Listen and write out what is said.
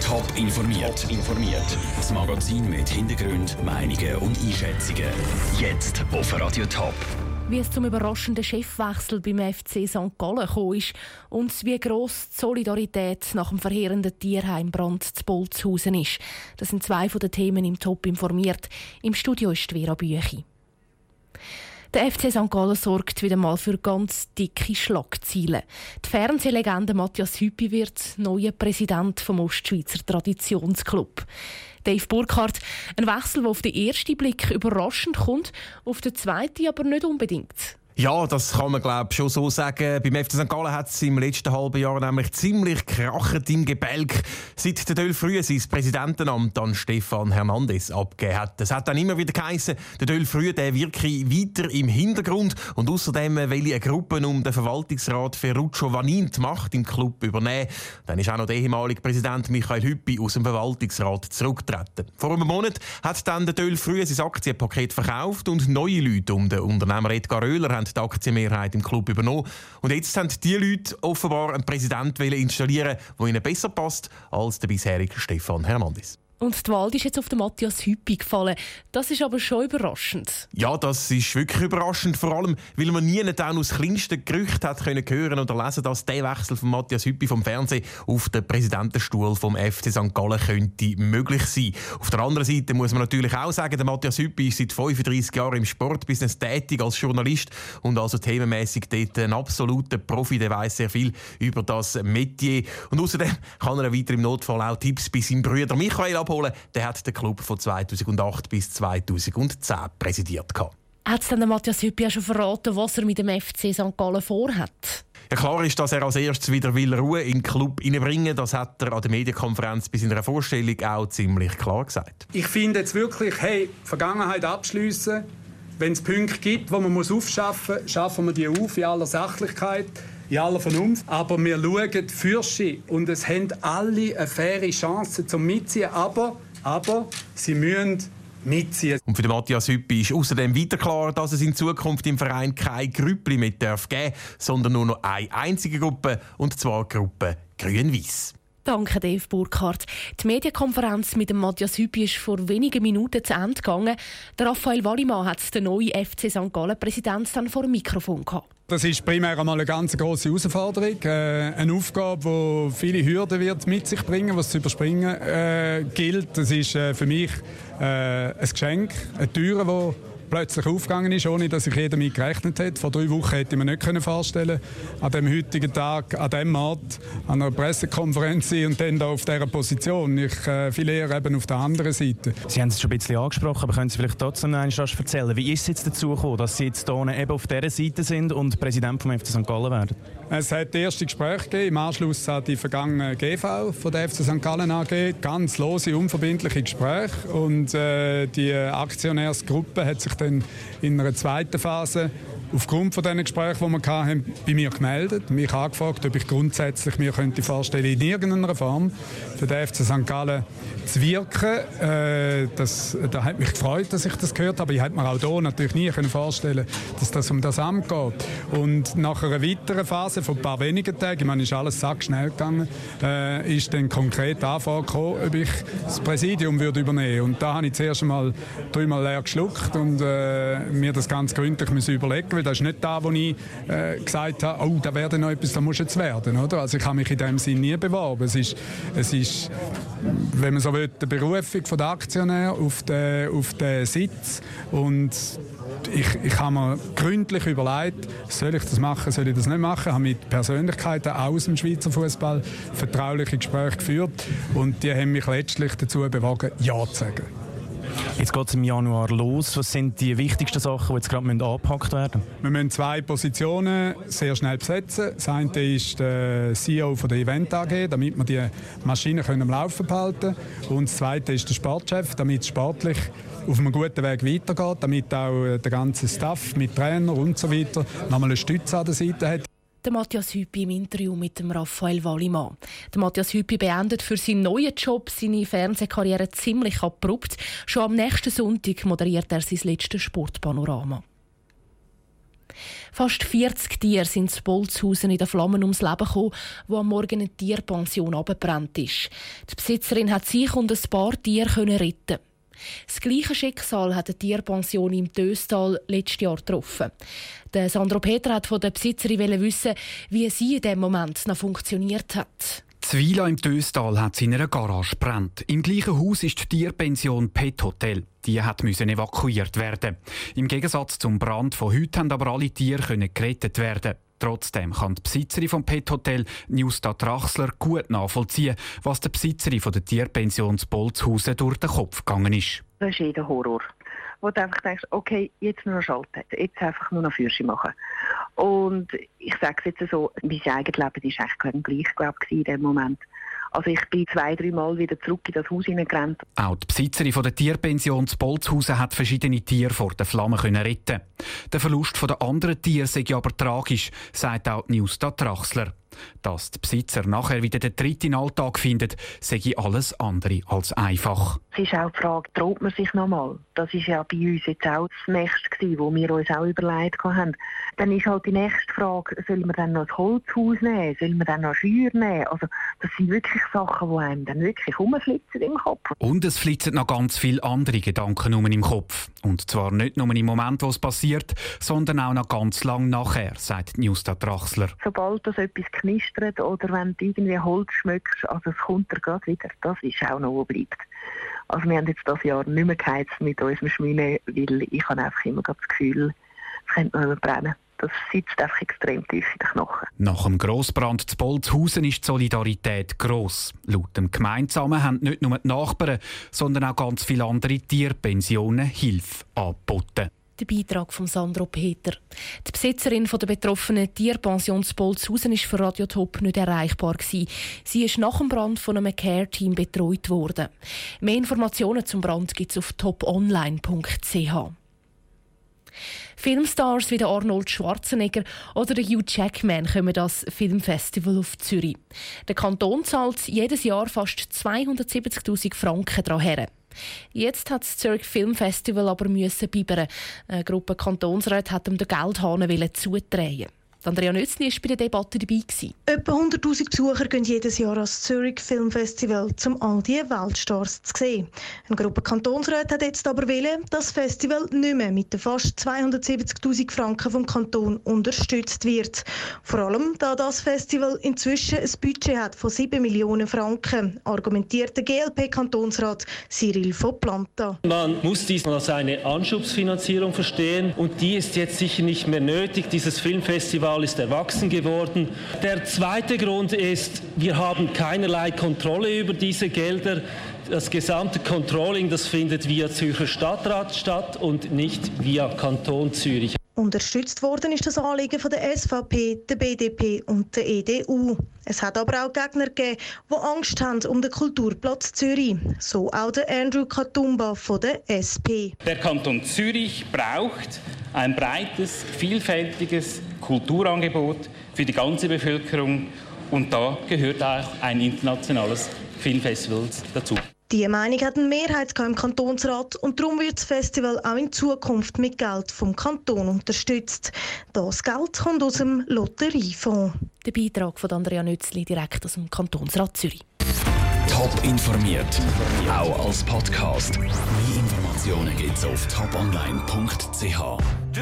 Top informiert. informiert. Das Magazin mit Hintergrund, Meinungen und Einschätzungen. Jetzt auf Radio Top. Wie es zum überraschenden Chefwechsel beim FC St. Gallen gekommen ist und wie gross die Solidarität nach dem verheerenden Tierheimbrand zu Bolzhausen ist. Das sind zwei von den Themen im Top informiert. Im Studio ist Vera Büchi. Der FC St. Gallen sorgt wieder mal für ganz dicke Schlagzeilen. Die Fernsehlegende Matthias Hüppi wird neuer Präsident vom Ostschweizer Traditionsclub. Dave Burkhardt, ein Wechsel, der auf den ersten Blick überraschend kommt, auf den zweiten aber nicht unbedingt. Ja, das kann man glaube schon so sagen. Beim FC St. Gallen hat es im letzten halben Jahr nämlich ziemlich krachend im Gebälk, seit der Döll früh sein Präsidentenamt an Stefan Hernandez abgegeben hat. Es hat dann immer wieder geheißen, der Döll früh der wirke weiter im Hintergrund und außerdem will eine Gruppe um den Verwaltungsrat Ferruccio Vanin die Macht im Club übernehmen. Dann ist auch noch der ehemalige Präsident Michael Hüppi aus dem Verwaltungsrat zurückgetreten. Vor einem Monat hat dann der Döll früh sein Aktienpaket verkauft und neue Leute um den Unternehmer Edgar Oehler haben die Aktienmehrheit im Club übernommen. Und jetzt haben die Leute offenbar einen Präsidenten installieren, der ihnen besser passt als der bisherige Stefan Hernandez. Und die Wahl ist jetzt auf den Matthias Hüppi gefallen. Das ist aber schon überraschend. Ja, das ist wirklich überraschend. Vor allem, weil man nie dann aus kleinsten Gerüchten hat können hören oder lesen, dass der Wechsel von Matthias Hüppi vom Fernsehen auf den Präsidentenstuhl vom FC St. Gallen könnte möglich sein. Auf der anderen Seite muss man natürlich auch sagen, der Matthias Hüppi ist seit 35 Jahren im Sportbusiness tätig als Journalist und also themenmäßig dort ein absoluter Profi. Der weiß sehr viel über das Metier und außerdem kann er weiter im Notfall auch Tipps bei seinem Bruder Michael abholen abholen. Der hat den Club von 2008 bis 2010 präsidiert. Hat es dann Matthias Hüppi schon verraten, was er mit dem FC St. Gallen vorhat? Ja, klar ist, dass er als erstes wieder will Ruhe in den Club hineinbringen Das hat er an der Medienkonferenz bei seiner Vorstellung auch ziemlich klar gesagt. Ich finde jetzt wirklich, hey, Vergangenheit abschließen. Wenn es Punkte gibt, die man muss aufschaffen muss, schaffen wir die auf in aller Sachlichkeit in aller Vernunft. Aber wir schauen Fürsche und es haben alle eine faire Chance zum Mitziehen. Aber, aber sie müssen mitziehen. Und für den Matthias Hüppi ist außerdem weiter klar, dass es in Zukunft im Verein keine Grüppli darf geben, sondern nur noch eine einzige Gruppe, und zwar die Gruppe Grün-Weiß. Danke, Dave Burkhardt. Die Medienkonferenz mit dem Matthias Hüppi ist vor wenigen Minuten zu Ende gegangen. Der Raphael Wallimann hat den neuen FC St. Gallen-Präsident dann vor dem Mikrofon gehabt. Das ist primär einmal eine ganz große Herausforderung, äh, eine Aufgabe, die viele Hürden wird mit sich bringen, was zu überspringen äh, gilt. Das ist äh, für mich ein Geschenk, eine Tür, die plötzlich aufgegangen ist, ohne dass ich jeder damit gerechnet hätte. Vor drei Wochen hätte ich mir nicht vorstellen an dem heutigen Tag, an dem Ort, an einer Pressekonferenz und dann da auf dieser Position. Ich äh, viel eher eben auf der anderen Seite. Sie haben es schon ein bisschen angesprochen, aber können Sie vielleicht trotzdem noch einmal erzählen, wie ist es jetzt dazu gekommen, dass Sie jetzt hier eben auf dieser Seite sind und Präsident vom FC St. Gallen werden? Es hat erste Gespräche gegeben, im Anschluss an die vergangene GV von der FC St. Gallen AG. Ganz lose, unverbindliche Gespräche. Und äh, die Aktionärsgruppe hat sich dann in einer zweiten Phase aufgrund von diesen Gesprächen, die wir hatten, bei mir gemeldet, mich angefragt, ob ich grundsätzlich mir könnte vorstellen, in irgendeiner Form für den FC St. Gallen zu wirken. Äh, das, da hat mich gefreut, dass ich das gehört habe. Ich hätte mir auch hier natürlich nie vorstellen dass das um das Amt geht. Und nach einer weiteren Phase von ein paar wenigen Tagen, ich meine, ist alles sackschnell gegangen, äh, ist dann konkret die Anfrage ob ich das Präsidium würde übernehmen würde. Und da habe ich zuerst einmal dreimal leer geschluckt und äh, mir das ganz gründlich überlegen das ist nicht da, wo ich äh, gesagt habe, oh, da werde noch etwas, da muss jetzt werden. Oder? Also ich habe mich in dem Sinne nie beworben. Es ist, es ist wenn man so will, die Berufung der Aktionär auf den, auf den Sitz und ich, ich habe mir gründlich überlegt, soll ich das machen, soll ich das nicht machen. Ich habe mit Persönlichkeiten aus dem Schweizer Fußball vertrauliche Gespräche geführt und die haben mich letztlich dazu bewogen, Ja zu sagen. Jetzt geht es im Januar los. Was sind die wichtigsten Sachen, die jetzt gerade angepackt werden Wir müssen zwei Positionen sehr schnell besetzen. Das eine ist der CEO der Event AG, damit wir die Maschinen am Laufen behalten können. Und das zweite ist der Sportchef, damit es sportlich auf einem guten Weg weitergeht, damit auch der ganze Staff mit Trainer und so weiter nochmal eine Stütze an der Seite hat der Matthias Hüppi im Interview mit dem Raphael Wallimann. Der Matthias Hüppi beendet für seinen neuen Job seine Fernsehkarriere ziemlich abrupt. Schon am nächsten Sonntag moderiert er sein letztes Sportpanorama. Fast 40 Tiere sind in Bolzhausen in den Flammen ums Leben gekommen, wo am Morgen eine Tierpension abgebrannt ist. Die Besitzerin hat sich und ein paar Tiere retten das gleiche Schicksal hat die Tierpension im Döstal letztes Jahr getroffen. Der Sandro Peter hat von der Besitzerin wissen, wie sie in dem Moment noch funktioniert hat. Zwila im Döstal hat in einer Garage brennt. Im gleichen Haus ist die Tierpension Pet Hotel. Die hat müssen evakuiert werden. Im Gegensatz zum Brand von heute haben aber alle Tiere gerettet werden. Trotzdem kann die Besitzerin vom Pet Hotel Newsta Trachsler gut nachvollziehen, was der Besitzerin von der Tierpension Bolzhausen durch den Kopf gegangen ist. Das ist jeder Horror. Wo du einfach denkst, okay, jetzt nur noch schalten, jetzt einfach nur noch Fürsche machen. Und ich sage es jetzt so, mein eigenes Leben war eigentlich gleich, glaube ich, in dem Moment. Also ich bin zwei, drei Mal wieder zurück in das Haus hineingerannt. Auch die Besitzerin der Tierpension zu Bolzhausen hat verschiedene Tiere vor den Flammen können retten. Der Verlust der anderen Tiere sei aber tragisch, sagt auch Newsta Trachsler. Dass die Besitzer nachher wieder den dritten Alltag finden, sei alles andere als einfach. Es ist auch die Frage, traut man sich nochmal? Das ist ja bei uns jetzt auch das Nächste gewesen, wo wir uns auch überlegt haben. Dann ist halt die nächste Frage, sollen wir dann noch das Holzhaus nehmen? Sollen wir dann noch Scheuer nehmen? Also, das sind wirklich Sachen, die einem dann wirklich rumflitzen im Kopf. Und es flitzen noch ganz viele andere Gedanken um im Kopf. Und zwar nicht nur im Moment, wo es passiert, sondern auch noch ganz lang nachher, sagt Newstad Drachsler. Sobald das etwas knistert oder wenn du irgendwie Holz schmückst, also es kommt er gerade wieder. Das ist auch noch, was bleibt. Also wir haben jetzt das Jahr nicht mehr geheizt mit unserem Schmine, weil ich habe einfach immer das Gefühl, es könnte noch brennen. Das sitzt einfach extrem tief in den Knochen. Nach dem Grossbrand zu Bolzhausen ist die Solidarität gross. Laut dem Gemeinsamen haben nicht nur die Nachbarn, sondern auch ganz viele andere Tierpensionen Hilfe angeboten. Der Beitrag von Sandro Peter. Die Besitzerin der betroffenen Tierpension Bolzhausen ist für Radio Top nicht erreichbar gewesen. Sie ist nach dem Brand von einem Care-Team betreut worden. Mehr Informationen zum Brand gibt es auf toponline.ch. Filmstars wie Arnold Schwarzenegger oder Hugh Jackman kommen das Filmfestival auf Zürich. Der Kanton zahlt jedes Jahr fast 270.000 Franken daran her. Jetzt hat das Zurich Film Festival aber müssen bibern. Eine Gruppe Kantonsräte hat ihm den Geldhahn zudrehen. Andrea Nützli war bei der Debatte dabei. Etwa 100'000 Besucher gehen jedes Jahr ans Zurich Film Festival, um all diese Weltstars zu sehen. Eine Gruppe Kantonsräte hat jetzt aber wollen, das Festival nicht mehr mit den fast 270'000 Franken vom Kanton unterstützt wird. Vor allem, da das Festival inzwischen ein Budget hat von 7 Millionen Franken, argumentiert der GLP-Kantonsrat Cyril von Planta. Man muss dies als eine Anschubsfinanzierung verstehen und die ist jetzt sicher nicht mehr nötig. Dieses Filmfestival Skandal ist erwachsen geworden. Der zweite Grund ist, wir haben keinerlei Kontrolle über diese Gelder. Das gesamte Controlling, das findet via Zürcher Stadtrat statt und nicht via Kanton Zürich. Unterstützt worden ist das Anliegen von der SVP, der BDP und der EDU. Es hat aber auch Gegner gegeben, die Angst haben um den Kulturplatz Zürich. So auch der Andrew Katumba von der SP. Der Kanton Zürich braucht ein breites, vielfältiges Kulturangebot für die ganze Bevölkerung und da gehört auch ein internationales Filmfestival dazu. Die Meinung hat eine Mehrheit im Kantonsrat und darum wird das Festival auch in Zukunft mit Geld vom Kanton unterstützt. Das Geld kommt aus dem Lotteriefonds. Der Beitrag von Andrea Nützli direkt aus dem Kantonsrat Zürich. Top informiert, auch als Podcast. Mehr Informationen gibt es auf toponline.ch.